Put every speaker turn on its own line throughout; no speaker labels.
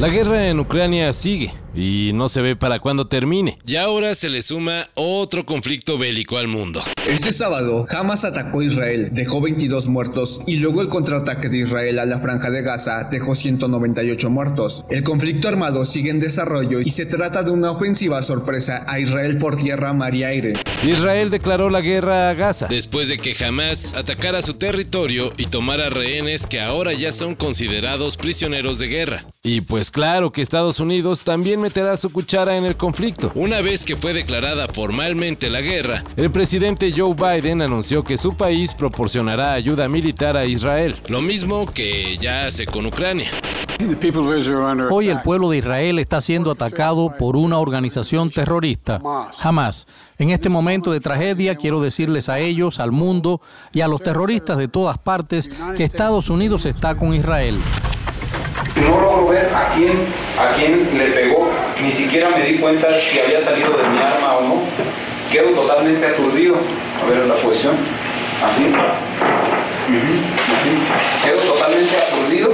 La guerra en Ucrania sigue y no se ve para cuándo termine. Y ahora se le suma otro conflicto bélico al mundo.
Este sábado, Hamas atacó a Israel, dejó 22 muertos y luego el contraataque de Israel a la franja de Gaza dejó 198 muertos. El conflicto armado sigue en desarrollo y se trata de una ofensiva sorpresa a Israel por tierra, mar y aire.
Israel declaró la guerra a Gaza después de que Hamas atacara su territorio y tomara rehenes que ahora ya son considerados prisioneros de guerra. Y pues claro que Estados Unidos también meterá su cuchara en el conflicto. Una vez que fue declarada formalmente la guerra, el presidente Joe Biden anunció que su país proporcionará ayuda militar a Israel, lo mismo que ya hace con Ucrania.
Hoy el pueblo de Israel está siendo atacado por una organización terrorista, Hamas. En este momento de tragedia quiero decirles a ellos, al mundo y a los terroristas de todas partes que Estados Unidos está con Israel.
No logro ver a quién, a quién le pegó, ni siquiera me di cuenta si había salido de mi arma o no. Quedo totalmente aturdido. A ver la posición. Así. Así. Quedo totalmente aturdido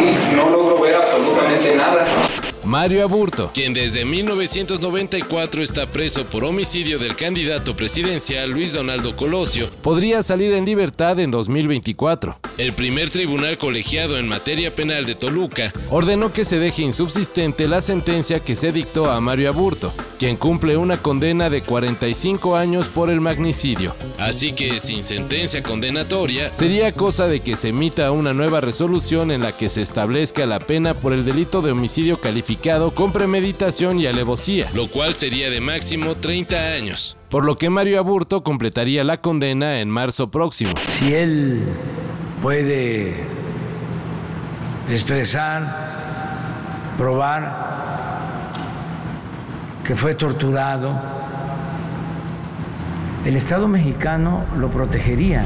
y no logro ver absolutamente nada.
Mario Aburto, quien desde 1994 está preso por homicidio del candidato presidencial Luis Donaldo Colosio, podría salir en libertad en 2024. El primer tribunal colegiado en materia penal de Toluca ordenó que se deje insubsistente la sentencia que se dictó a Mario Aburto, quien cumple una condena de 45 años por el magnicidio. Así que sin sentencia condenatoria, sería cosa de que se emita una nueva resolución en la que se establezca la pena por el delito de homicidio calificado con premeditación y alevosía, lo cual sería de máximo 30 años, por lo que Mario Aburto completaría la condena en marzo próximo.
Si él puede expresar, probar que fue torturado, el Estado mexicano lo protegería.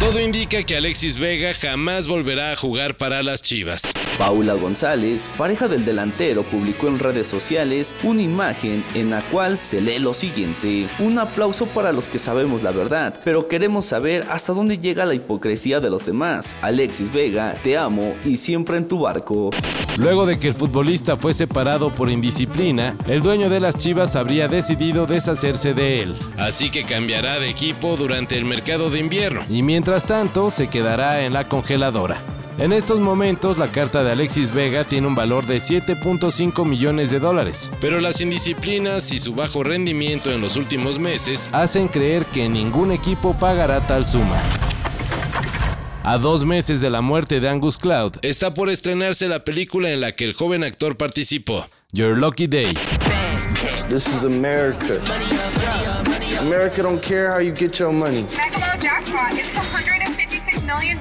Todo indica que Alexis Vega jamás volverá a jugar para las Chivas.
Paula González, pareja del delantero, publicó en redes sociales una imagen en la cual se lee lo siguiente. Un aplauso para los que sabemos la verdad, pero queremos saber hasta dónde llega la hipocresía de los demás. Alexis Vega, te amo y siempre en tu barco.
Luego de que el futbolista fue separado por indisciplina, el dueño de las Chivas habría decidido deshacerse de él. Así que cambiará de equipo durante el mercado de invierno y mientras tanto se quedará en la congeladora. En estos momentos la carta de Alexis Vega tiene un valor de 7.5 millones de dólares, pero las indisciplinas y su bajo rendimiento en los últimos meses hacen creer que ningún equipo pagará tal suma. A dos meses de la muerte de Angus Cloud, está por estrenarse la película en la que el joven actor participó, Your Lucky Day.
This is America. America don't care how you get your money.
Jackpot. It's $156 million.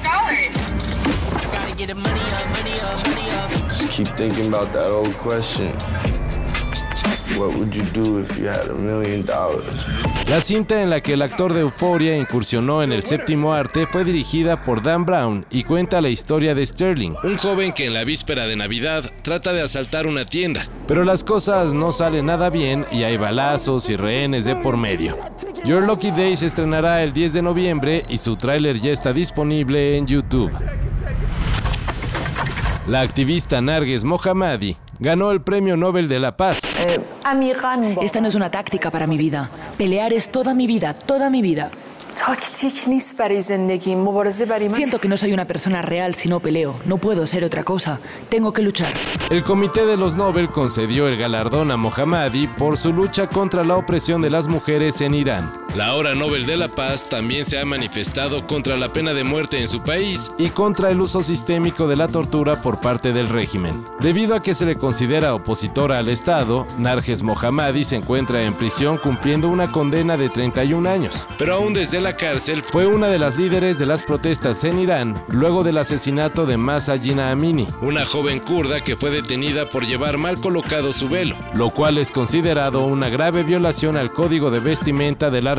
Just keep thinking about that old question. What would you do if you had a million dollars?
La cinta en la que el actor de Euforia incursionó en el séptimo arte fue dirigida por Dan Brown y cuenta la historia de Sterling, un joven que en la víspera de Navidad trata de asaltar una tienda, pero las cosas no salen nada bien y hay balazos y rehenes de por medio. Your Lucky Day se estrenará el 10 de noviembre y su tráiler ya está disponible en YouTube. La activista Narges Mohammadi ganó el Premio Nobel de la Paz.
Esta no es una táctica para mi vida. Pelear es toda mi vida, toda mi vida. Siento que no soy una persona real si no peleo. No puedo ser otra cosa. Tengo que luchar.
El Comité de los Nobel concedió el galardón a Mohammadi por su lucha contra la opresión de las mujeres en Irán. La hora Nobel de la Paz también se ha manifestado contra la pena de muerte en su país y contra el uso sistémico de la tortura por parte del régimen. Debido a que se le considera opositora al Estado, Narges Mohammadi se encuentra en prisión cumpliendo una condena de 31 años. Pero aún desde la cárcel fue una de las líderes de las protestas en Irán luego del asesinato de Masa Jina Amini, una joven kurda que fue detenida por llevar mal colocado su velo, lo cual es considerado una grave violación al código de vestimenta de la